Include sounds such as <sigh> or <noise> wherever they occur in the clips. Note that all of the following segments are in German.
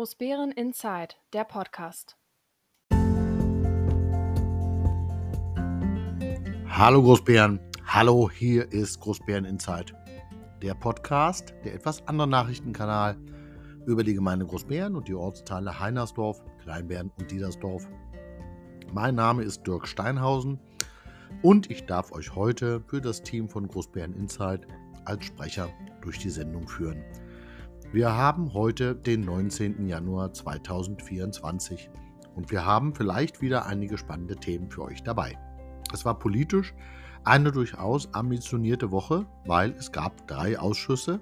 Großbären Inside, der Podcast. Hallo Großbären, hallo, hier ist Großbären Inside, der Podcast, der etwas andere Nachrichtenkanal über die Gemeinde Großbären und die Ortsteile Heinersdorf, Kleinbären und Diedersdorf. Mein Name ist Dirk Steinhausen und ich darf euch heute für das Team von Großbären Inside als Sprecher durch die Sendung führen. Wir haben heute den 19. Januar 2024 und wir haben vielleicht wieder einige spannende Themen für euch dabei. Es war politisch eine durchaus ambitionierte Woche, weil es gab drei Ausschüsse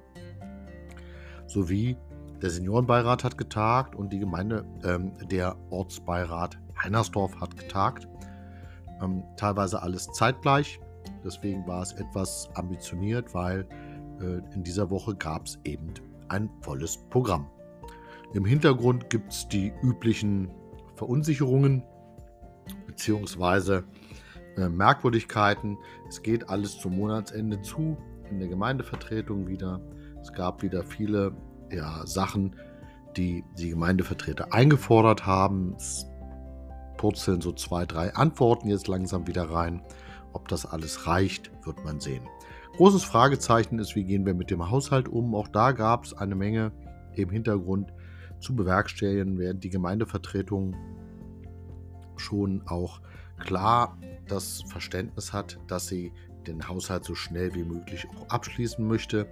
sowie der Seniorenbeirat hat getagt und die Gemeinde, ähm, der Ortsbeirat Heinersdorf hat getagt. Ähm, teilweise alles zeitgleich. Deswegen war es etwas ambitioniert, weil äh, in dieser Woche gab es eben ein volles Programm. Im Hintergrund gibt es die üblichen Verunsicherungen bzw. Äh, Merkwürdigkeiten. Es geht alles zum Monatsende zu, in der Gemeindevertretung wieder. Es gab wieder viele ja, Sachen, die die Gemeindevertreter eingefordert haben. Es purzeln so zwei, drei Antworten jetzt langsam wieder rein. Ob das alles reicht, wird man sehen. Großes Fragezeichen ist, wie gehen wir mit dem Haushalt um? Auch da gab es eine Menge im Hintergrund zu bewerkstelligen, während die Gemeindevertretung schon auch klar das Verständnis hat, dass sie den Haushalt so schnell wie möglich auch abschließen möchte.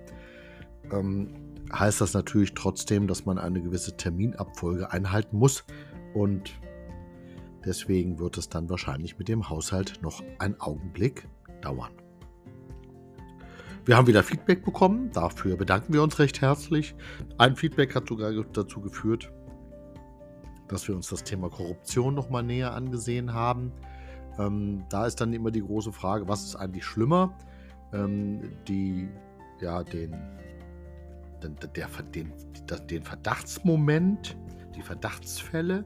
Ähm, heißt das natürlich trotzdem, dass man eine gewisse Terminabfolge einhalten muss und deswegen wird es dann wahrscheinlich mit dem Haushalt noch einen Augenblick dauern. Wir haben wieder Feedback bekommen. Dafür bedanken wir uns recht herzlich. Ein Feedback hat sogar dazu geführt, dass wir uns das Thema Korruption nochmal näher angesehen haben. Ähm, da ist dann immer die große Frage, was ist eigentlich schlimmer? Ähm, die, ja, den, den, der, den, den Verdachtsmoment, die Verdachtsfälle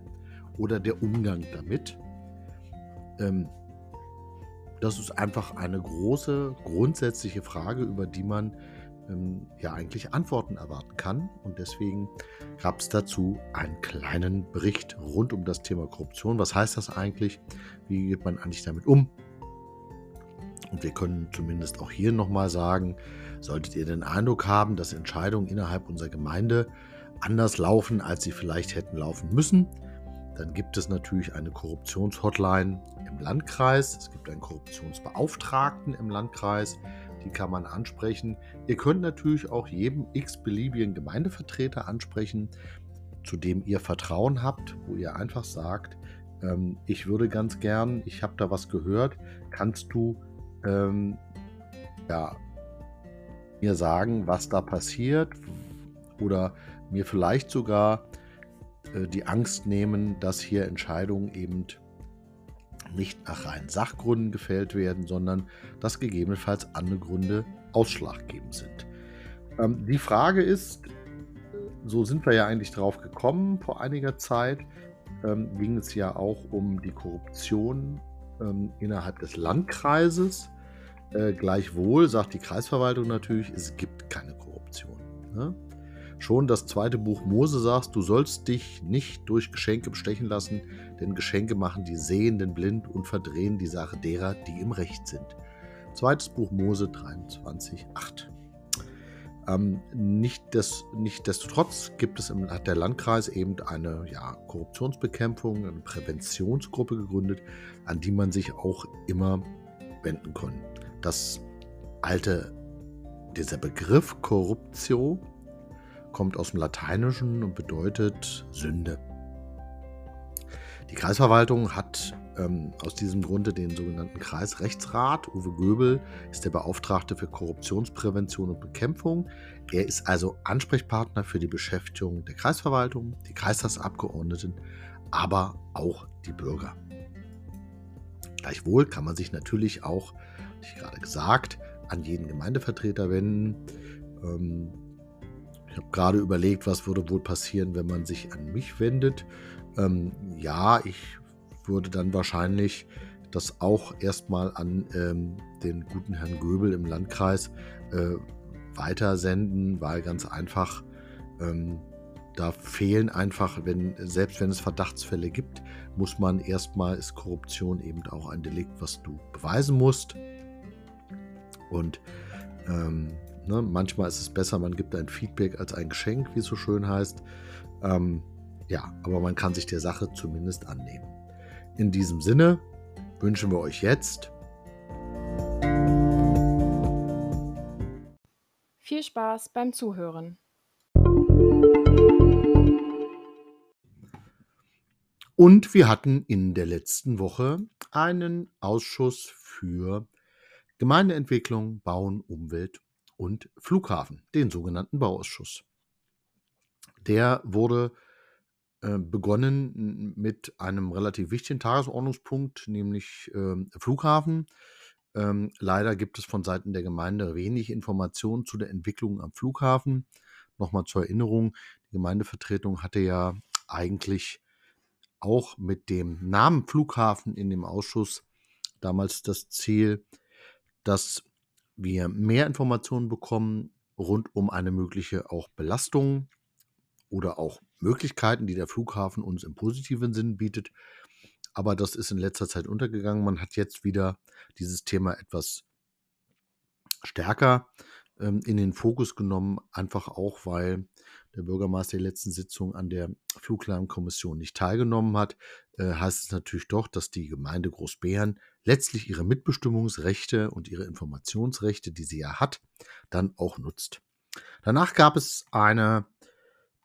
oder der Umgang damit? Ähm, das ist einfach eine große, grundsätzliche Frage, über die man ähm, ja eigentlich Antworten erwarten kann. Und deswegen gab es dazu einen kleinen Bericht rund um das Thema Korruption. Was heißt das eigentlich? Wie geht man eigentlich damit um? Und wir können zumindest auch hier nochmal sagen, solltet ihr den Eindruck haben, dass Entscheidungen innerhalb unserer Gemeinde anders laufen, als sie vielleicht hätten laufen müssen, dann gibt es natürlich eine Korruptionshotline im Landkreis. Es gibt einen Korruptionsbeauftragten im Landkreis. Die kann man ansprechen. Ihr könnt natürlich auch jedem x-beliebigen Gemeindevertreter ansprechen, zu dem ihr Vertrauen habt, wo ihr einfach sagt, ähm, ich würde ganz gern, ich habe da was gehört, kannst du ähm, ja, mir sagen, was da passiert oder mir vielleicht sogar die Angst nehmen, dass hier Entscheidungen eben nicht nach reinen Sachgründen gefällt werden, sondern dass gegebenenfalls andere Gründe ausschlaggebend sind. Ähm, die Frage ist, so sind wir ja eigentlich drauf gekommen vor einiger Zeit, ähm, ging es ja auch um die Korruption ähm, innerhalb des Landkreises. Äh, gleichwohl sagt die Kreisverwaltung natürlich, es gibt keine Korruption. Ne? Schon das zweite Buch Mose sagt, du sollst dich nicht durch Geschenke bestechen lassen, denn Geschenke machen die Sehenden blind und verdrehen die Sache derer, die im Recht sind. Zweites Buch Mose 23, 8. Ähm, nicht des, Nichtsdestotrotz gibt es im, hat der Landkreis eben eine ja, Korruptionsbekämpfung, eine Präventionsgruppe gegründet, an die man sich auch immer wenden kann. Das alte, dieser Begriff Korruption kommt aus dem Lateinischen und bedeutet Sünde. Die Kreisverwaltung hat ähm, aus diesem Grunde den sogenannten Kreisrechtsrat. Uwe Göbel ist der Beauftragte für Korruptionsprävention und Bekämpfung. Er ist also Ansprechpartner für die Beschäftigung der Kreisverwaltung, die Kreistagsabgeordneten, aber auch die Bürger. Gleichwohl kann man sich natürlich auch, wie gerade gesagt, an jeden Gemeindevertreter wenden. Ähm, ich habe gerade überlegt, was würde wohl passieren, wenn man sich an mich wendet. Ähm, ja, ich würde dann wahrscheinlich das auch erstmal an ähm, den guten Herrn Göbel im Landkreis äh, weitersenden, weil ganz einfach, ähm, da fehlen einfach, wenn, selbst wenn es Verdachtsfälle gibt, muss man erstmal, ist Korruption eben auch ein Delikt, was du beweisen musst. Und ähm, ne, manchmal ist es besser, man gibt ein Feedback als ein Geschenk, wie es so schön heißt. Ähm, ja, aber man kann sich der Sache zumindest annehmen. In diesem Sinne wünschen wir euch jetzt viel Spaß beim Zuhören. Und wir hatten in der letzten Woche einen Ausschuss für Gemeindeentwicklung, Bauen, Umwelt und Flughafen, den sogenannten Bauausschuss. Der wurde äh, begonnen mit einem relativ wichtigen Tagesordnungspunkt, nämlich äh, Flughafen. Ähm, leider gibt es von Seiten der Gemeinde wenig Informationen zu der Entwicklung am Flughafen. Nochmal zur Erinnerung, die Gemeindevertretung hatte ja eigentlich auch mit dem Namen Flughafen in dem Ausschuss damals das Ziel, dass wir mehr Informationen bekommen rund um eine mögliche auch Belastung oder auch Möglichkeiten, die der Flughafen uns im positiven Sinn bietet. Aber das ist in letzter Zeit untergegangen. Man hat jetzt wieder dieses Thema etwas stärker ähm, in den Fokus genommen, einfach auch, weil der Bürgermeister der letzten Sitzung an der Fluglärmkommission nicht teilgenommen hat, äh, heißt es natürlich doch, dass die Gemeinde Großbären letztlich ihre Mitbestimmungsrechte und ihre Informationsrechte, die sie ja hat, dann auch nutzt. Danach gab es eine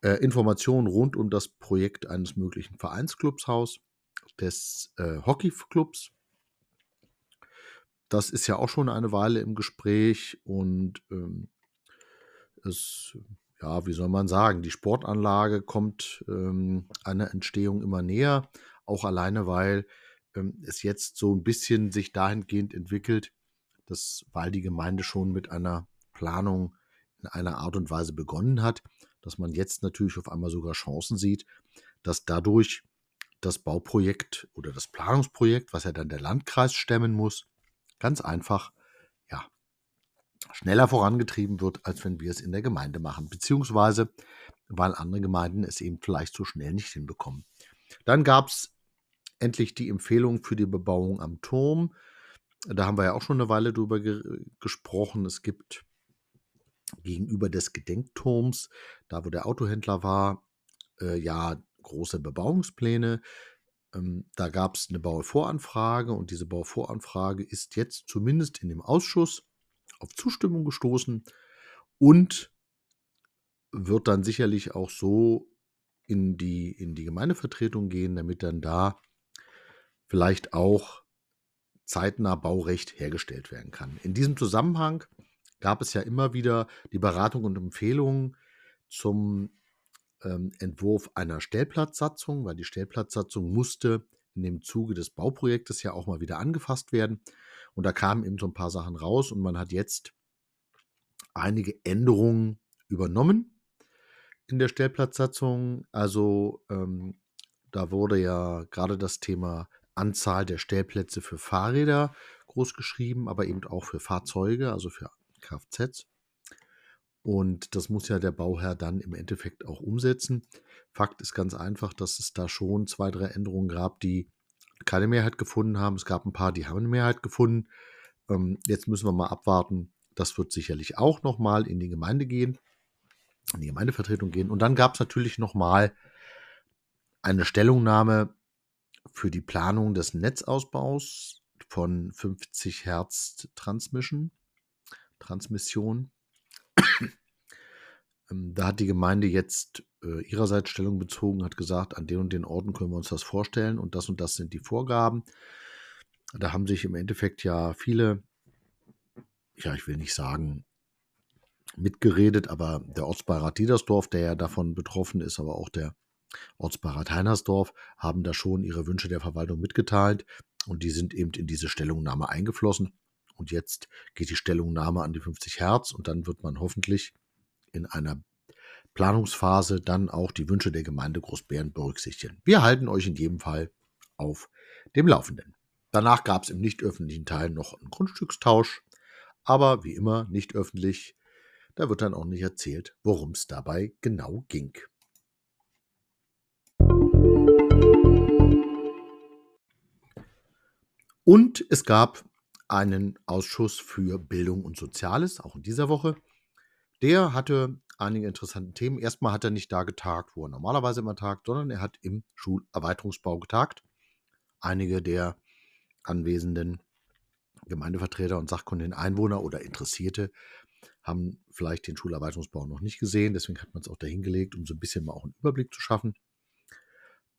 äh, Information rund um das Projekt eines möglichen Vereinsclubshaus des äh, Hockeyclubs. Das ist ja auch schon eine Weile im Gespräch und ähm, es ja, wie soll man sagen, die Sportanlage kommt ähm, einer Entstehung immer näher, auch alleine, weil ähm, es jetzt so ein bisschen sich dahingehend entwickelt, dass, weil die Gemeinde schon mit einer Planung in einer Art und Weise begonnen hat, dass man jetzt natürlich auf einmal sogar Chancen sieht, dass dadurch das Bauprojekt oder das Planungsprojekt, was ja dann der Landkreis stemmen muss, ganz einfach schneller vorangetrieben wird, als wenn wir es in der Gemeinde machen, beziehungsweise weil andere Gemeinden es eben vielleicht so schnell nicht hinbekommen. Dann gab es endlich die Empfehlung für die Bebauung am Turm. Da haben wir ja auch schon eine Weile drüber ge gesprochen. Es gibt gegenüber des Gedenkturms, da wo der Autohändler war, äh, ja große Bebauungspläne. Ähm, da gab es eine Bauvoranfrage und diese Bauvoranfrage ist jetzt zumindest in dem Ausschuss auf Zustimmung gestoßen und wird dann sicherlich auch so in die, in die Gemeindevertretung gehen, damit dann da vielleicht auch zeitnah Baurecht hergestellt werden kann. In diesem Zusammenhang gab es ja immer wieder die Beratung und Empfehlungen zum ähm, Entwurf einer Stellplatzsatzung, weil die Stellplatzsatzung musste in dem Zuge des Bauprojektes ja auch mal wieder angefasst werden. Und da kamen eben so ein paar Sachen raus und man hat jetzt einige Änderungen übernommen in der Stellplatzsatzung. Also ähm, da wurde ja gerade das Thema Anzahl der Stellplätze für Fahrräder groß geschrieben, aber eben auch für Fahrzeuge, also für Kfz. Und das muss ja der Bauherr dann im Endeffekt auch umsetzen. Fakt ist ganz einfach, dass es da schon zwei, drei Änderungen gab, die keine Mehrheit gefunden haben. Es gab ein paar, die haben eine Mehrheit gefunden. Ähm, jetzt müssen wir mal abwarten. Das wird sicherlich auch nochmal in die Gemeinde gehen, in die Gemeindevertretung gehen. Und dann gab es natürlich nochmal eine Stellungnahme für die Planung des Netzausbaus von 50 Hertz Transmission. Transmission. <coughs> Ähm, da hat die Gemeinde jetzt äh, ihrerseits Stellung bezogen, hat gesagt, an den und den Orten können wir uns das vorstellen und das und das sind die Vorgaben. Da haben sich im Endeffekt ja viele, ja, ich will nicht sagen, mitgeredet, aber der Ortsbeirat Diedersdorf, der ja davon betroffen ist, aber auch der Ortsbeirat Heinersdorf, haben da schon ihre Wünsche der Verwaltung mitgeteilt und die sind eben in diese Stellungnahme eingeflossen. Und jetzt geht die Stellungnahme an die 50 Hertz und dann wird man hoffentlich in einer Planungsphase dann auch die Wünsche der Gemeinde Großbären berücksichtigen. Wir halten euch in jedem Fall auf dem Laufenden. Danach gab es im nicht öffentlichen Teil noch einen Grundstückstausch, aber wie immer nicht öffentlich. Da wird dann auch nicht erzählt, worum es dabei genau ging. Und es gab einen Ausschuss für Bildung und Soziales, auch in dieser Woche. Der hatte einige interessante Themen. Erstmal hat er nicht da getagt, wo er normalerweise immer tagt, sondern er hat im Schulerweiterungsbau getagt. Einige der anwesenden Gemeindevertreter und sachkundigen Einwohner oder Interessierte haben vielleicht den Schulerweiterungsbau noch nicht gesehen. Deswegen hat man es auch dahingelegt, um so ein bisschen mal auch einen Überblick zu schaffen.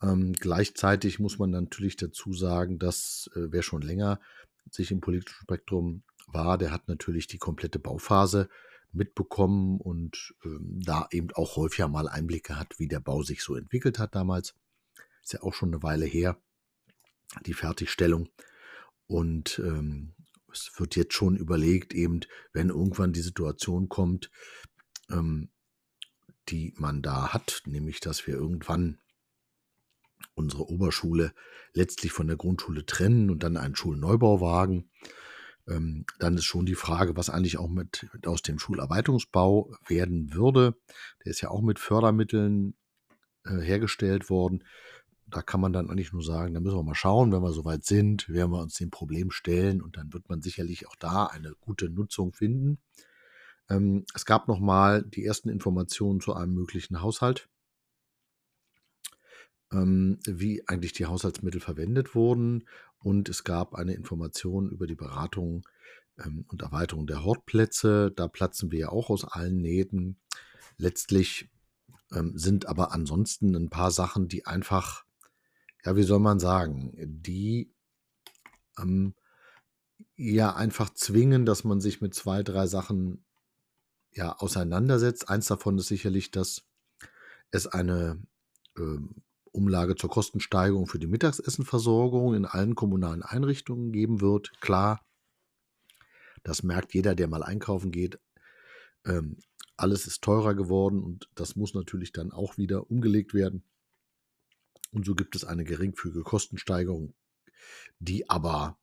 Ähm, gleichzeitig muss man natürlich dazu sagen, dass äh, wer schon länger sich im politischen Spektrum war, der hat natürlich die komplette Bauphase mitbekommen und ähm, da eben auch häufiger mal Einblicke hat, wie der Bau sich so entwickelt hat damals. Ist ja auch schon eine Weile her, die Fertigstellung. Und ähm, es wird jetzt schon überlegt, eben, wenn irgendwann die Situation kommt, ähm, die man da hat, nämlich dass wir irgendwann unsere Oberschule letztlich von der Grundschule trennen und dann einen Schulneubau wagen, ähm, dann ist schon die Frage, was eigentlich auch mit aus dem Schulerweiterungsbau werden würde. Der ist ja auch mit Fördermitteln äh, hergestellt worden. Da kann man dann eigentlich nur sagen, da müssen wir mal schauen, wenn wir soweit sind, werden wir uns dem Problem stellen und dann wird man sicherlich auch da eine gute Nutzung finden. Ähm, es gab nochmal die ersten Informationen zu einem möglichen Haushalt ähm, wie eigentlich die Haushaltsmittel verwendet wurden. Und es gab eine Information über die Beratung ähm, und Erweiterung der Hortplätze. Da platzen wir ja auch aus allen Nähten. Letztlich ähm, sind aber ansonsten ein paar Sachen, die einfach, ja, wie soll man sagen, die ähm, ja einfach zwingen, dass man sich mit zwei, drei Sachen ja auseinandersetzt. Eins davon ist sicherlich, dass es eine ähm, Umlage zur Kostensteigerung für die Mittagsessenversorgung in allen kommunalen Einrichtungen geben wird. Klar, das merkt jeder, der mal einkaufen geht. Ähm, alles ist teurer geworden und das muss natürlich dann auch wieder umgelegt werden. Und so gibt es eine geringfügige Kostensteigerung, die aber,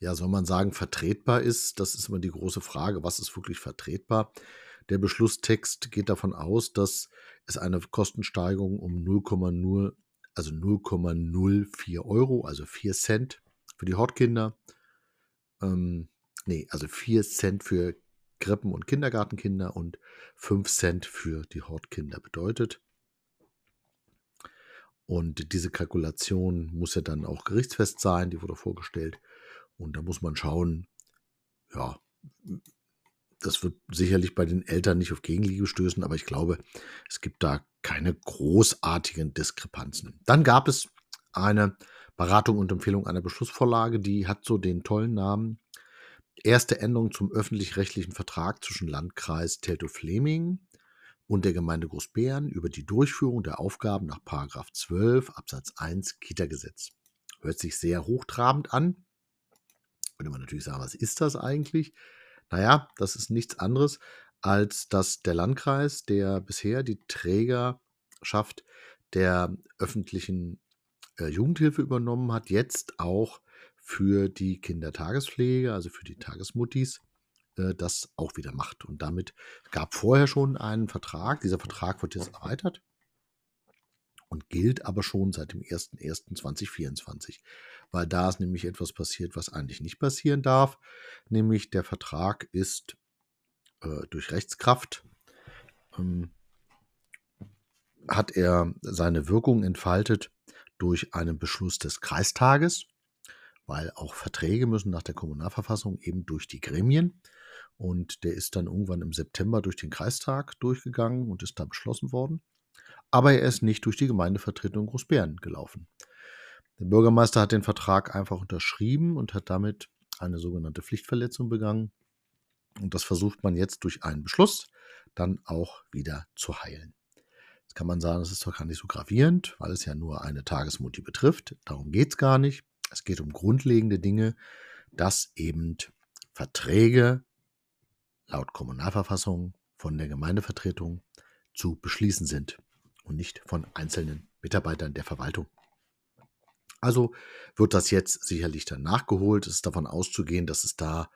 ja, soll man sagen, vertretbar ist. Das ist immer die große Frage, was ist wirklich vertretbar? Der Beschlusstext geht davon aus, dass es eine Kostensteigerung um 0,0, also 0,04 Euro, also 4 Cent für die Hortkinder, ähm, nee, also 4 Cent für Krippen- und Kindergartenkinder und 5 Cent für die Hortkinder bedeutet. Und diese Kalkulation muss ja dann auch gerichtsfest sein, die wurde vorgestellt. Und da muss man schauen, ja, das wird sicherlich bei den Eltern nicht auf Gegenliebe stößen, aber ich glaube, es gibt da keine großartigen Diskrepanzen. Dann gab es eine Beratung und Empfehlung einer Beschlussvorlage, die hat so den tollen Namen Erste Änderung zum öffentlich-rechtlichen Vertrag zwischen Landkreis Teltow-Fleming und der Gemeinde Großbären über die Durchführung der Aufgaben nach 12 Absatz 1 Kita-Gesetz. Hört sich sehr hochtrabend an. Würde man natürlich sagen, was ist das eigentlich? Naja, das ist nichts anderes, als dass der Landkreis, der bisher die Trägerschaft der öffentlichen äh, Jugendhilfe übernommen hat, jetzt auch für die Kindertagespflege, also für die Tagesmuttis, äh, das auch wieder macht. Und damit gab vorher schon einen Vertrag. Dieser Vertrag wird jetzt erweitert und gilt aber schon seit dem 01.01.2024 weil da ist nämlich etwas passiert, was eigentlich nicht passieren darf, nämlich der Vertrag ist äh, durch Rechtskraft ähm, hat er seine Wirkung entfaltet durch einen Beschluss des Kreistages, weil auch Verträge müssen nach der Kommunalverfassung eben durch die Gremien. Und der ist dann irgendwann im September durch den Kreistag durchgegangen und ist da beschlossen worden. Aber er ist nicht durch die Gemeindevertretung Großbären gelaufen. Der Bürgermeister hat den Vertrag einfach unterschrieben und hat damit eine sogenannte Pflichtverletzung begangen. Und das versucht man jetzt durch einen Beschluss dann auch wieder zu heilen. Jetzt kann man sagen, es ist doch gar nicht so gravierend, weil es ja nur eine Tagesmutti betrifft. Darum geht es gar nicht. Es geht um grundlegende Dinge, dass eben Verträge laut Kommunalverfassung von der Gemeindevertretung zu beschließen sind und nicht von einzelnen Mitarbeitern der Verwaltung. Also wird das jetzt sicherlich dann nachgeholt. Es ist davon auszugehen, dass es da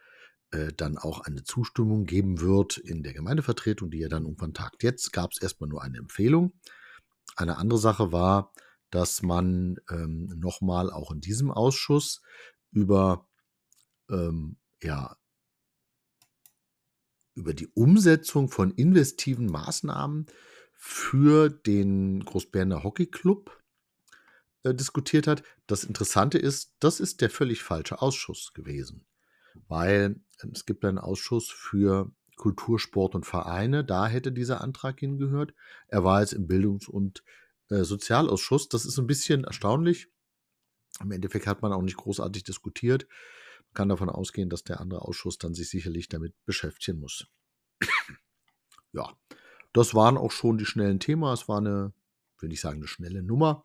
äh, dann auch eine Zustimmung geben wird in der Gemeindevertretung, die ja dann irgendwann tagt. Jetzt gab es erstmal nur eine Empfehlung. Eine andere Sache war, dass man ähm, nochmal auch in diesem Ausschuss über ähm, ja, über die Umsetzung von investiven Maßnahmen für den Großberner Hockey Club äh, diskutiert hat. Das Interessante ist, das ist der völlig falsche Ausschuss gewesen, weil es gibt einen Ausschuss für Kultur, Sport und Vereine. Da hätte dieser Antrag hingehört. Er war jetzt im Bildungs- und äh, Sozialausschuss. Das ist ein bisschen erstaunlich. Im Endeffekt hat man auch nicht großartig diskutiert. Man kann davon ausgehen, dass der andere Ausschuss dann sich sicherlich damit beschäftigen muss. <clears throat> ja, das waren auch schon die schnellen Themen. Es war eine, will ich sagen, eine schnelle Nummer,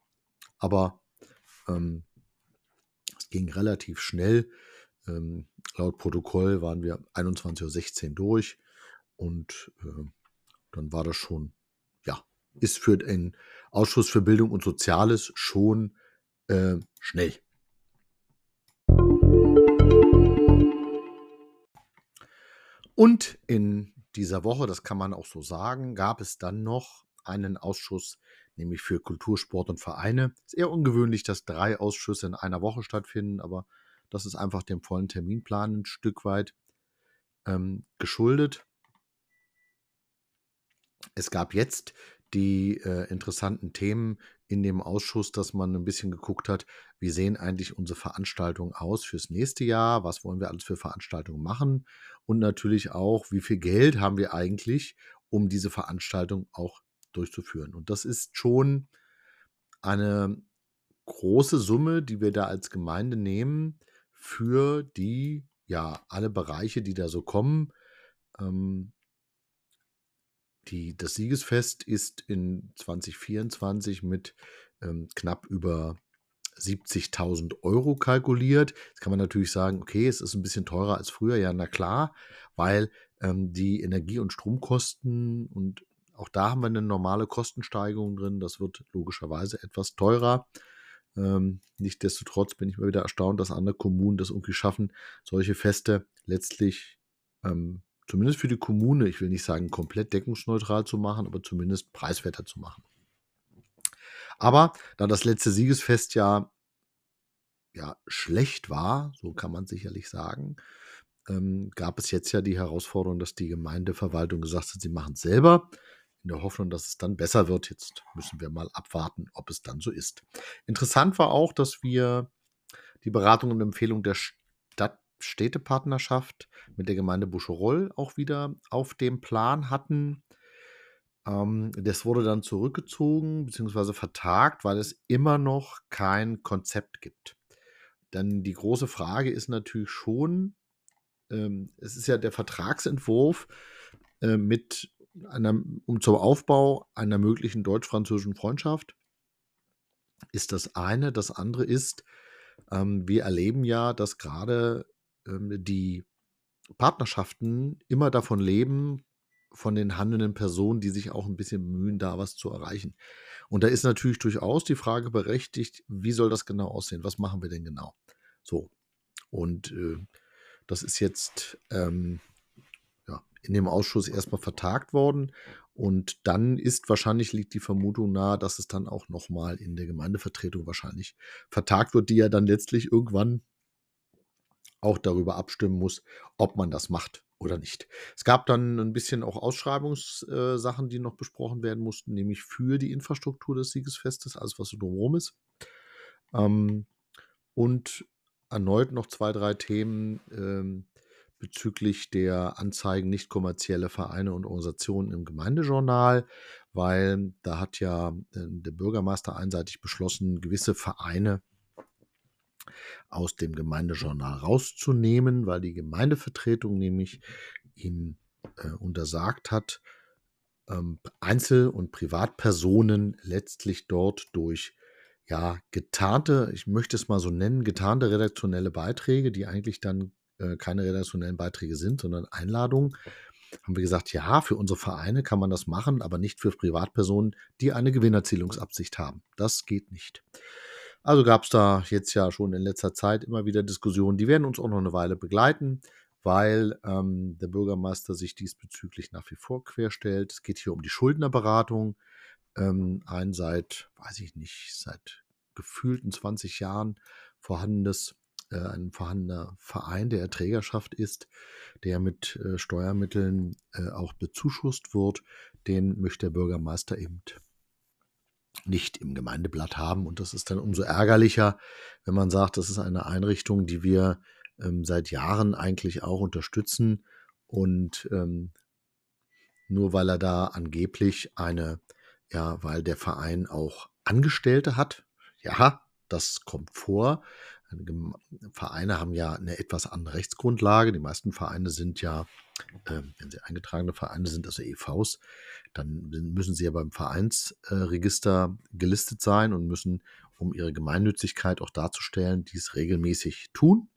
aber ähm, es ging relativ schnell. Ähm, laut Protokoll waren wir 21.16 Uhr durch und äh, dann war das schon, ja, ist für den Ausschuss für Bildung und Soziales schon äh, schnell. Und in dieser Woche, das kann man auch so sagen, gab es dann noch einen Ausschuss, nämlich für Kultur, Sport und Vereine. Es ist eher ungewöhnlich, dass drei Ausschüsse in einer Woche stattfinden, aber das ist einfach dem vollen Terminplan ein Stück weit ähm, geschuldet. Es gab jetzt die äh, interessanten Themen in dem Ausschuss, dass man ein bisschen geguckt hat, wie sehen eigentlich unsere Veranstaltungen aus fürs nächste Jahr, was wollen wir alles für Veranstaltungen machen und natürlich auch, wie viel Geld haben wir eigentlich, um diese Veranstaltung auch durchzuführen. Und das ist schon eine große Summe, die wir da als Gemeinde nehmen für die, ja, alle Bereiche, die da so kommen. Ähm, die, das Siegesfest ist in 2024 mit ähm, knapp über 70.000 Euro kalkuliert. Jetzt kann man natürlich sagen, okay, es ist ein bisschen teurer als früher. Ja, na klar, weil ähm, die Energie- und Stromkosten und auch da haben wir eine normale Kostensteigerung drin. Das wird logischerweise etwas teurer. Ähm, Nichtsdestotrotz bin ich mal wieder erstaunt, dass andere Kommunen das irgendwie schaffen, solche Feste letztlich ähm, zumindest für die Kommune, ich will nicht sagen komplett deckungsneutral zu machen, aber zumindest preiswerter zu machen. Aber da das letzte Siegesfest ja, ja schlecht war, so kann man sicherlich sagen, ähm, gab es jetzt ja die Herausforderung, dass die Gemeindeverwaltung gesagt hat, sie machen es selber, in der Hoffnung, dass es dann besser wird. Jetzt müssen wir mal abwarten, ob es dann so ist. Interessant war auch, dass wir die Beratung und Empfehlung der Städtepartnerschaft mit der Gemeinde Buscherol auch wieder auf dem Plan hatten. Ähm, das wurde dann zurückgezogen bzw. vertagt, weil es immer noch kein Konzept gibt. Dann die große Frage ist natürlich schon, ähm, es ist ja der Vertragsentwurf äh, mit einer, um zum Aufbau einer möglichen deutsch-französischen Freundschaft ist das eine. Das andere ist, ähm, wir erleben ja, dass gerade die Partnerschaften immer davon leben, von den handelnden Personen, die sich auch ein bisschen bemühen, da was zu erreichen. Und da ist natürlich durchaus die Frage berechtigt, wie soll das genau aussehen? Was machen wir denn genau? So. Und äh, das ist jetzt ähm, ja, in dem Ausschuss erstmal vertagt worden. Und dann ist wahrscheinlich, liegt die Vermutung nahe, dass es dann auch nochmal in der Gemeindevertretung wahrscheinlich vertagt wird, die ja dann letztlich irgendwann auch darüber abstimmen muss, ob man das macht oder nicht. Es gab dann ein bisschen auch Ausschreibungssachen, äh, die noch besprochen werden mussten, nämlich für die Infrastruktur des Siegesfestes, alles was so drumherum ist. Ähm, und erneut noch zwei, drei Themen ähm, bezüglich der Anzeigen nicht kommerzielle Vereine und Organisationen im Gemeindejournal, weil da hat ja äh, der Bürgermeister einseitig beschlossen, gewisse Vereine aus dem Gemeindejournal rauszunehmen, weil die Gemeindevertretung nämlich ihm äh, untersagt hat, ähm, Einzel- und Privatpersonen letztlich dort durch ja, getarnte, ich möchte es mal so nennen, getarnte redaktionelle Beiträge, die eigentlich dann äh, keine redaktionellen Beiträge sind, sondern Einladungen, haben wir gesagt, ja, für unsere Vereine kann man das machen, aber nicht für Privatpersonen, die eine Gewinnerzielungsabsicht haben. Das geht nicht. Also gab es da jetzt ja schon in letzter Zeit immer wieder Diskussionen, die werden uns auch noch eine Weile begleiten, weil ähm, der Bürgermeister sich diesbezüglich nach wie vor querstellt. Es geht hier um die Schuldnerberatung. Ähm, ein seit, weiß ich nicht, seit gefühlten 20 Jahren vorhandenes äh, ein vorhandener Verein, der Erträgerschaft ist, der mit äh, Steuermitteln äh, auch bezuschusst wird, den möchte der Bürgermeister eben nicht im Gemeindeblatt haben. Und das ist dann umso ärgerlicher, wenn man sagt, das ist eine Einrichtung, die wir ähm, seit Jahren eigentlich auch unterstützen. Und ähm, nur weil er da angeblich eine, ja, weil der Verein auch Angestellte hat, ja, das kommt vor. Vereine haben ja eine etwas andere Rechtsgrundlage. Die meisten Vereine sind ja, äh, wenn sie eingetragene Vereine sind, also EVs, dann müssen sie ja beim Vereinsregister äh, gelistet sein und müssen, um ihre Gemeinnützigkeit auch darzustellen, dies regelmäßig tun.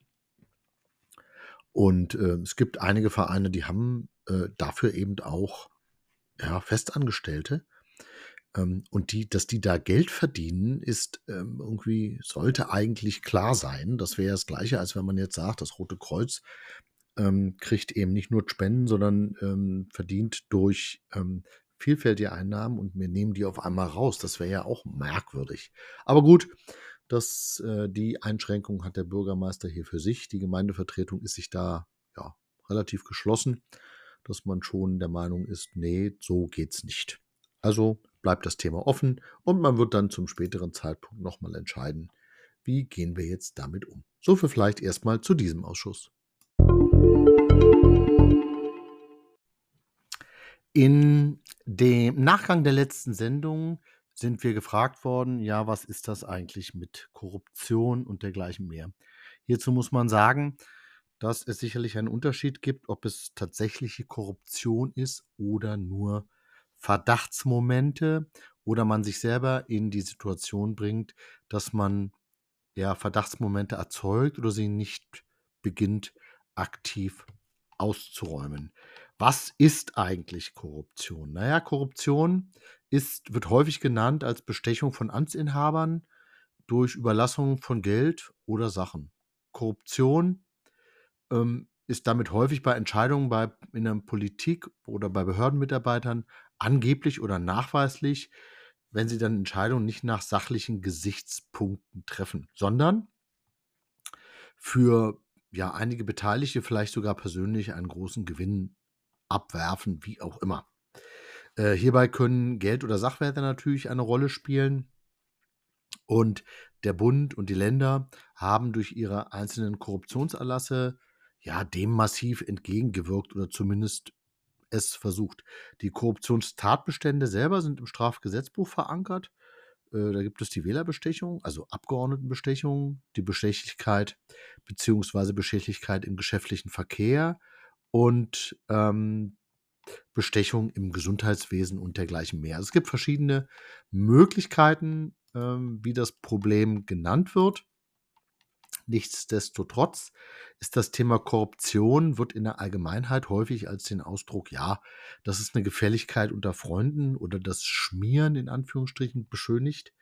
Und äh, es gibt einige Vereine, die haben äh, dafür eben auch ja, Festangestellte. Ähm, und die, dass die da Geld verdienen, ist ähm, irgendwie, sollte eigentlich klar sein. Das wäre das Gleiche, als wenn man jetzt sagt, das Rote Kreuz ähm, kriegt eben nicht nur Spenden, sondern verdient durch vielfältige Einnahmen und wir nehmen die auf einmal raus. Das wäre ja auch merkwürdig. Aber gut, das, äh, die Einschränkung hat der Bürgermeister hier für sich. Die Gemeindevertretung ist sich da ja, relativ geschlossen, dass man schon der Meinung ist, nee, so geht's nicht. Also bleibt das Thema offen und man wird dann zum späteren Zeitpunkt nochmal entscheiden, wie gehen wir jetzt damit um. So viel vielleicht erstmal zu diesem Ausschuss. In dem Nachgang der letzten Sendung sind wir gefragt worden, ja, was ist das eigentlich mit Korruption und dergleichen mehr? Hierzu muss man sagen, dass es sicherlich einen Unterschied gibt, ob es tatsächliche Korruption ist oder nur Verdachtsmomente oder man sich selber in die Situation bringt, dass man ja Verdachtsmomente erzeugt oder sie nicht beginnt aktiv auszuräumen. Was ist eigentlich Korruption? Naja, Korruption ist, wird häufig genannt als Bestechung von Amtsinhabern durch Überlassung von Geld oder Sachen. Korruption ähm, ist damit häufig bei Entscheidungen bei, in der Politik oder bei Behördenmitarbeitern angeblich oder nachweislich, wenn sie dann Entscheidungen nicht nach sachlichen Gesichtspunkten treffen, sondern für ja einige Beteiligte vielleicht sogar persönlich einen großen Gewinn abwerfen, wie auch immer. Äh, hierbei können Geld oder Sachwerte natürlich eine Rolle spielen. Und der Bund und die Länder haben durch ihre einzelnen Korruptionserlasse ja, dem massiv entgegengewirkt oder zumindest es versucht. Die Korruptionstatbestände selber sind im Strafgesetzbuch verankert. Äh, da gibt es die Wählerbestechung, also Abgeordnetenbestechung, die Bestechlichkeit bzw. Bestechlichkeit im geschäftlichen Verkehr und ähm, Bestechung im Gesundheitswesen und dergleichen mehr. Also es gibt verschiedene Möglichkeiten, ähm, wie das Problem genannt wird. Nichtsdestotrotz ist das Thema Korruption, wird in der Allgemeinheit häufig als den Ausdruck, ja, das ist eine Gefälligkeit unter Freunden oder das Schmieren in Anführungsstrichen beschönigt.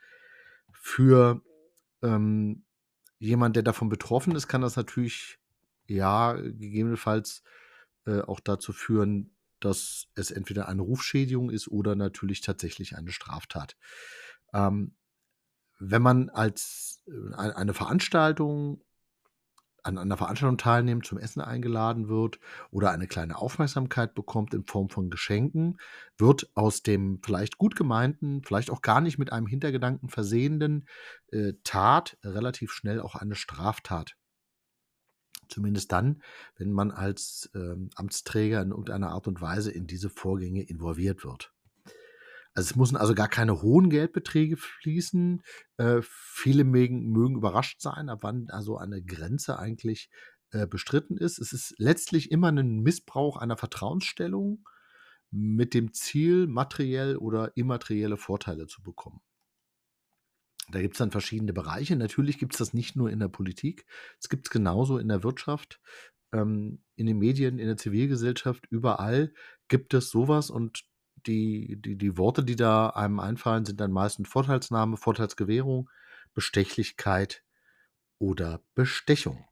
Für ähm, jemand, der davon betroffen ist, kann das natürlich, ja, gegebenenfalls äh, auch dazu führen, dass es entweder eine Rufschädigung ist oder natürlich tatsächlich eine Straftat. Ähm, wenn man als äh, eine Veranstaltung an einer Veranstaltung teilnimmt, zum Essen eingeladen wird oder eine kleine Aufmerksamkeit bekommt in Form von Geschenken, wird aus dem vielleicht gut gemeinten, vielleicht auch gar nicht mit einem Hintergedanken versehenden äh, Tat relativ schnell auch eine Straftat. Zumindest dann, wenn man als ähm, Amtsträger in irgendeiner Art und Weise in diese Vorgänge involviert wird. Also es müssen also gar keine hohen Geldbeträge fließen. Äh, viele mögen, mögen, überrascht sein, ab wann also eine Grenze eigentlich äh, bestritten ist. Es ist letztlich immer ein Missbrauch einer Vertrauensstellung mit dem Ziel, materiell oder immaterielle Vorteile zu bekommen. Da gibt es dann verschiedene Bereiche. Natürlich gibt es das nicht nur in der Politik, es gibt es genauso in der Wirtschaft, ähm, in den Medien, in der Zivilgesellschaft, überall gibt es sowas und die, die, die Worte, die da einem einfallen, sind dann meistens Vorteilsnahme, Vorteilsgewährung, Bestechlichkeit oder Bestechung.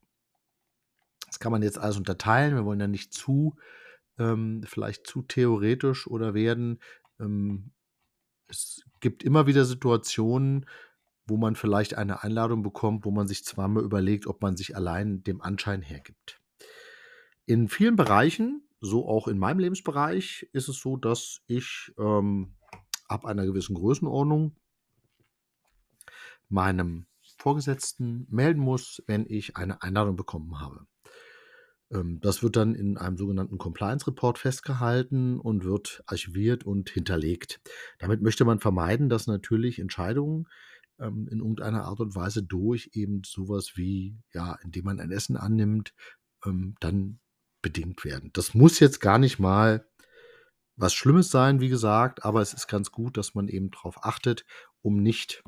Das kann man jetzt alles unterteilen. Wir wollen ja nicht zu, ähm, vielleicht zu theoretisch oder werden. Ähm, es gibt immer wieder Situationen, wo man vielleicht eine Einladung bekommt, wo man sich zweimal überlegt, ob man sich allein dem Anschein hergibt. In vielen Bereichen, so auch in meinem Lebensbereich, ist es so, dass ich ähm, ab einer gewissen Größenordnung meinem Vorgesetzten melden muss, wenn ich eine Einladung bekommen habe. Ähm, das wird dann in einem sogenannten Compliance Report festgehalten und wird archiviert und hinterlegt. Damit möchte man vermeiden, dass natürlich Entscheidungen ähm, in irgendeiner Art und Weise durch eben sowas wie, ja, indem man ein Essen annimmt, ähm, dann bedingt werden. Das muss jetzt gar nicht mal was Schlimmes sein, wie gesagt, aber es ist ganz gut, dass man eben darauf achtet, um nicht,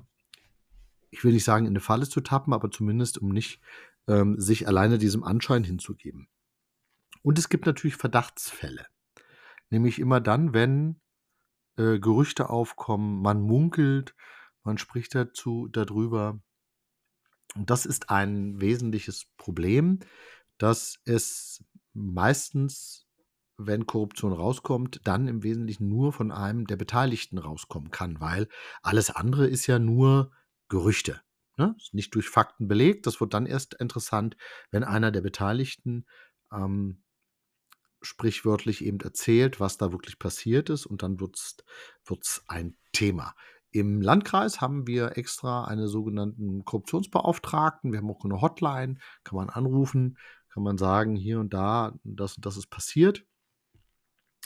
ich will nicht sagen, in eine Falle zu tappen, aber zumindest um nicht ähm, sich alleine diesem Anschein hinzugeben. Und es gibt natürlich Verdachtsfälle. Nämlich immer dann, wenn äh, Gerüchte aufkommen, man munkelt, man spricht dazu darüber. Und das ist ein wesentliches Problem, dass es meistens, wenn Korruption rauskommt, dann im Wesentlichen nur von einem der Beteiligten rauskommen kann, weil alles andere ist ja nur Gerüchte. Ne? Ist nicht durch Fakten belegt. Das wird dann erst interessant, wenn einer der Beteiligten ähm, sprichwörtlich eben erzählt, was da wirklich passiert ist und dann wird es ein Thema. Im Landkreis haben wir extra einen sogenannten Korruptionsbeauftragten. Wir haben auch eine Hotline, kann man anrufen, kann man sagen, hier und da, das und das ist passiert.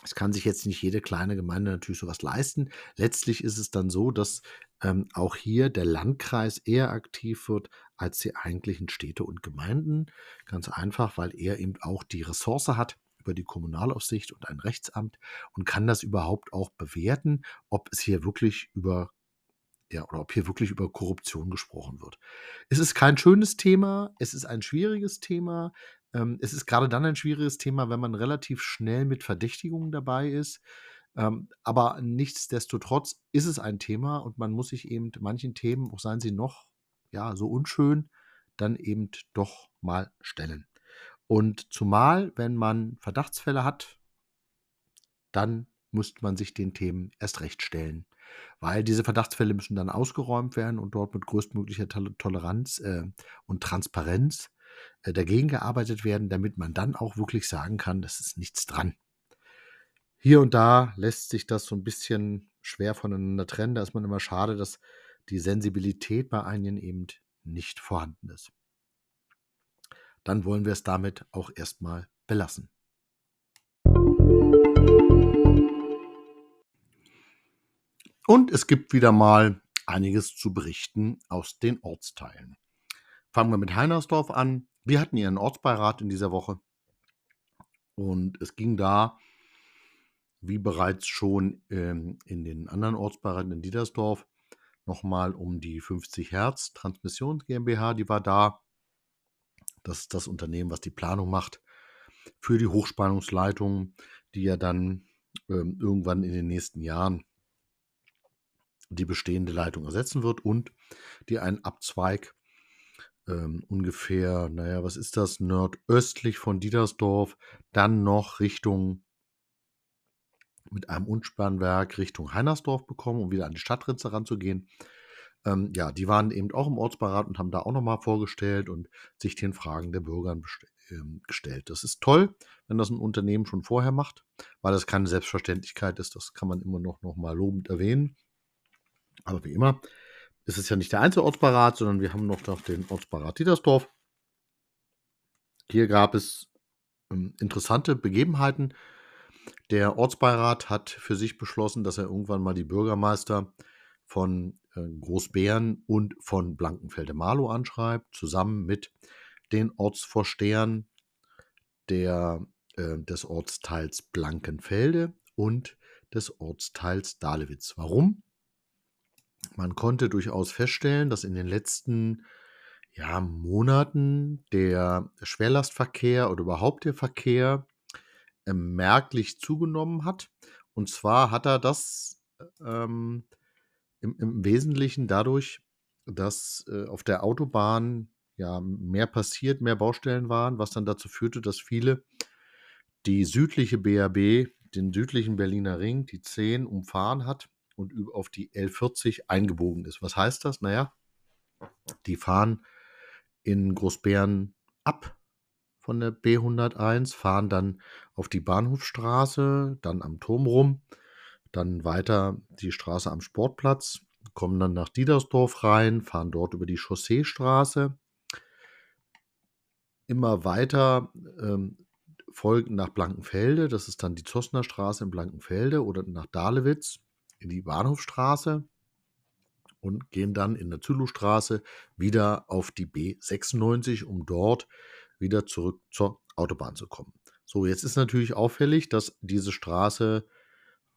Es kann sich jetzt nicht jede kleine Gemeinde natürlich sowas leisten. Letztlich ist es dann so, dass ähm, auch hier der Landkreis eher aktiv wird als die eigentlichen Städte und Gemeinden. Ganz einfach, weil er eben auch die Ressource hat über die Kommunalaufsicht und ein Rechtsamt und kann das überhaupt auch bewerten, ob es hier wirklich über ja, oder ob hier wirklich über Korruption gesprochen wird. Es ist kein schönes Thema, es ist ein schwieriges Thema. Ähm, es ist gerade dann ein schwieriges Thema, wenn man relativ schnell mit Verdächtigungen dabei ist. Ähm, aber nichtsdestotrotz ist es ein Thema und man muss sich eben manchen Themen, auch seien sie noch ja, so unschön, dann eben doch mal stellen. Und zumal, wenn man Verdachtsfälle hat, dann muss man sich den Themen erst recht stellen. Weil diese Verdachtsfälle müssen dann ausgeräumt werden und dort mit größtmöglicher Toleranz äh, und Transparenz äh, dagegen gearbeitet werden, damit man dann auch wirklich sagen kann, das ist nichts dran. Hier und da lässt sich das so ein bisschen schwer voneinander trennen. Da ist man immer schade, dass die Sensibilität bei einigen eben nicht vorhanden ist dann wollen wir es damit auch erstmal belassen. Und es gibt wieder mal einiges zu berichten aus den Ortsteilen. Fangen wir mit Heinersdorf an. Wir hatten ihren Ortsbeirat in dieser Woche. Und es ging da, wie bereits schon ähm, in den anderen Ortsbeiraten in Diedersdorf, nochmal um die 50 Hertz Transmission GmbH, die war da. Das ist das Unternehmen, was die Planung macht für die Hochspannungsleitung, die ja dann ähm, irgendwann in den nächsten Jahren die bestehende Leitung ersetzen wird und die einen Abzweig ähm, ungefähr, naja, was ist das, nordöstlich von Diedersdorf, dann noch Richtung mit einem Unspannwerk Richtung Heinersdorf bekommen, um wieder an die Stadtgrenze ranzugehen. Ähm, ja, die waren eben auch im Ortsbeirat und haben da auch nochmal vorgestellt und sich den Fragen der Bürger ähm, gestellt. Das ist toll, wenn das ein Unternehmen schon vorher macht, weil das keine Selbstverständlichkeit ist. Das kann man immer noch, noch mal lobend erwähnen. Aber wie immer ist es ja nicht der einzige Ortsbeirat, sondern wir haben noch den Ortsbeirat Dietersdorf. Hier gab es ähm, interessante Begebenheiten. Der Ortsbeirat hat für sich beschlossen, dass er irgendwann mal die Bürgermeister von äh, Großbären und von Blankenfelde-Marlow anschreibt, zusammen mit den Ortsvorstehern der, äh, des Ortsteils Blankenfelde und des Ortsteils Dahlewitz. Warum? Man konnte durchaus feststellen, dass in den letzten ja, Monaten der Schwerlastverkehr oder überhaupt der Verkehr äh, merklich zugenommen hat. Und zwar hat er das ähm, im, im Wesentlichen dadurch, dass äh, auf der Autobahn ja mehr passiert, mehr Baustellen waren, was dann dazu führte, dass viele die südliche BRB, den südlichen Berliner Ring, die 10 umfahren hat und auf die L40 eingebogen ist. Was heißt das? Naja, Die fahren in Großbären ab von der B101, fahren dann auf die Bahnhofstraße, dann am Turm rum, dann weiter die Straße am Sportplatz, kommen dann nach Diedersdorf rein, fahren dort über die Chausseestraße, immer weiter ähm, folgen nach Blankenfelde, das ist dann die Zossner Straße in Blankenfelde oder nach Dahlewitz in die Bahnhofstraße und gehen dann in der Züllowstraße wieder auf die B96, um dort wieder zurück zur Autobahn zu kommen. So, jetzt ist natürlich auffällig, dass diese Straße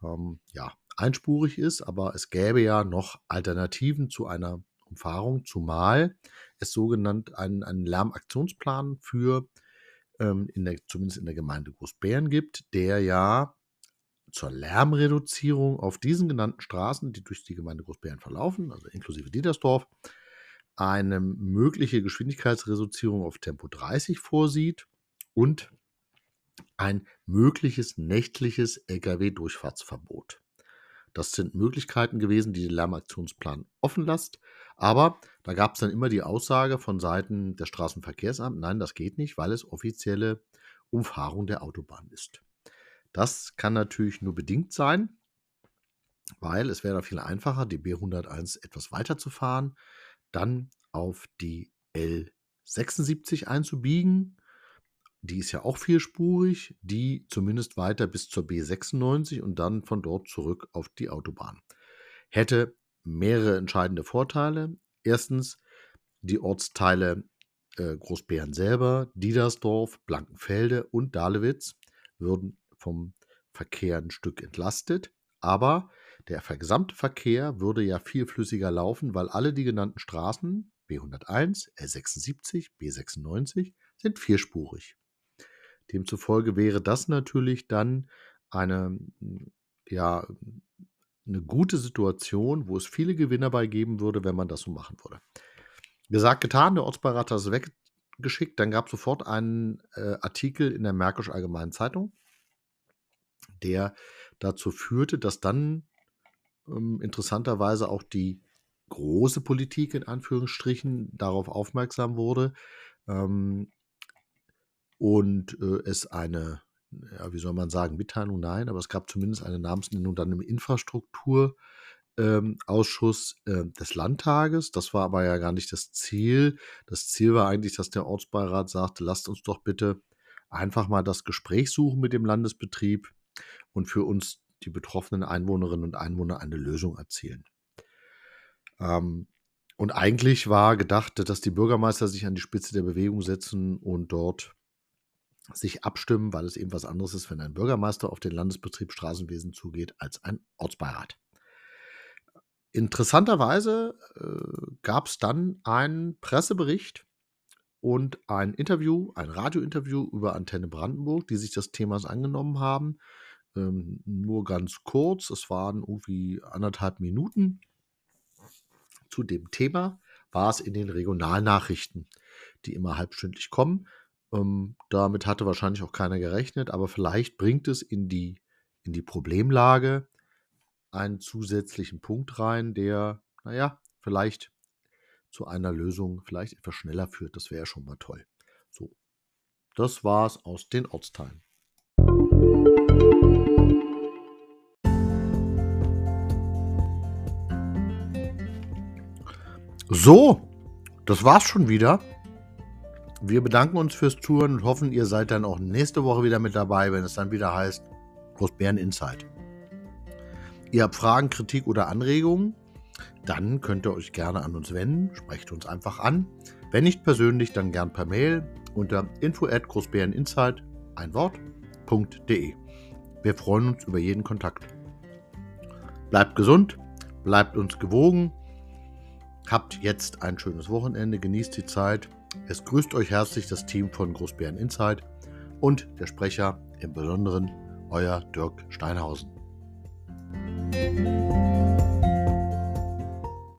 ähm, ja, einspurig ist, aber es gäbe ja noch Alternativen zu einer Umfahrung, zumal es sogenannt einen, einen Lärmaktionsplan für ähm, in der, zumindest in der Gemeinde Großbären gibt, der ja zur Lärmreduzierung auf diesen genannten Straßen, die durch die Gemeinde Großbären verlaufen, also inklusive Dietersdorf, eine mögliche Geschwindigkeitsreduzierung auf Tempo 30 vorsieht und ein mögliches nächtliches Lkw-Durchfahrtsverbot. Das sind Möglichkeiten gewesen, die der Lärmaktionsplan offen lässt. Aber da gab es dann immer die Aussage von Seiten des Straßenverkehrsamts, nein, das geht nicht, weil es offizielle Umfahrung der Autobahn ist. Das kann natürlich nur bedingt sein, weil es wäre viel einfacher, die B101 etwas weiter zu fahren, dann auf die L76 einzubiegen. Die ist ja auch vierspurig, die zumindest weiter bis zur B96 und dann von dort zurück auf die Autobahn. Hätte mehrere entscheidende Vorteile. Erstens, die Ortsteile äh, Großbären selber, Diedersdorf, Blankenfelde und Dahlewitz würden vom Verkehr ein Stück entlastet. Aber der gesamte Verkehr würde ja viel flüssiger laufen, weil alle die genannten Straßen B101, R76, B96 sind vierspurig. Demzufolge wäre das natürlich dann eine, ja, eine gute Situation, wo es viele Gewinner bei geben würde, wenn man das so machen würde. Gesagt, getan, der Ortsbeirat hat es weggeschickt. Dann gab es sofort einen äh, Artikel in der Märkisch Allgemeinen Zeitung, der dazu führte, dass dann ähm, interessanterweise auch die große Politik in Anführungsstrichen darauf aufmerksam wurde ähm, und äh, es eine, ja, wie soll man sagen, Mitteilung, nein, aber es gab zumindest eine Namensnennung dann im Infrastrukturausschuss ähm, äh, des Landtages. Das war aber ja gar nicht das Ziel. Das Ziel war eigentlich, dass der Ortsbeirat sagte, lasst uns doch bitte einfach mal das Gespräch suchen mit dem Landesbetrieb und für uns die betroffenen Einwohnerinnen und Einwohner eine Lösung erzielen. Ähm, und eigentlich war gedacht, dass die Bürgermeister sich an die Spitze der Bewegung setzen und dort sich abstimmen, weil es eben was anderes ist, wenn ein Bürgermeister auf den Landesbetrieb Straßenwesen zugeht, als ein Ortsbeirat. Interessanterweise äh, gab es dann einen Pressebericht und ein Interview, ein Radiointerview über Antenne Brandenburg, die sich des Themas angenommen haben ähm, nur ganz kurz. Es waren irgendwie anderthalb Minuten zu dem Thema. War es in den Regionalnachrichten, die immer halbstündlich kommen. Ähm, damit hatte wahrscheinlich auch keiner gerechnet, aber vielleicht bringt es in die, in die Problemlage einen zusätzlichen Punkt rein, der, naja, vielleicht zu einer Lösung vielleicht etwas schneller führt. Das wäre ja schon mal toll. So, das war's aus den Ortsteilen. So, das war's schon wieder. Wir bedanken uns fürs Touren und hoffen, ihr seid dann auch nächste Woche wieder mit dabei, wenn es dann wieder heißt Großbären Insight. Ihr habt Fragen, Kritik oder Anregungen, dann könnt ihr euch gerne an uns wenden, sprecht uns einfach an. Wenn nicht persönlich, dann gern per Mail unter info at großbäreninsight, ein Wort.de. Wir freuen uns über jeden Kontakt. Bleibt gesund, bleibt uns gewogen Habt jetzt ein schönes Wochenende, genießt die Zeit. Es grüßt euch herzlich das Team von Großbären Insight und der Sprecher im Besonderen, euer Dirk Steinhausen.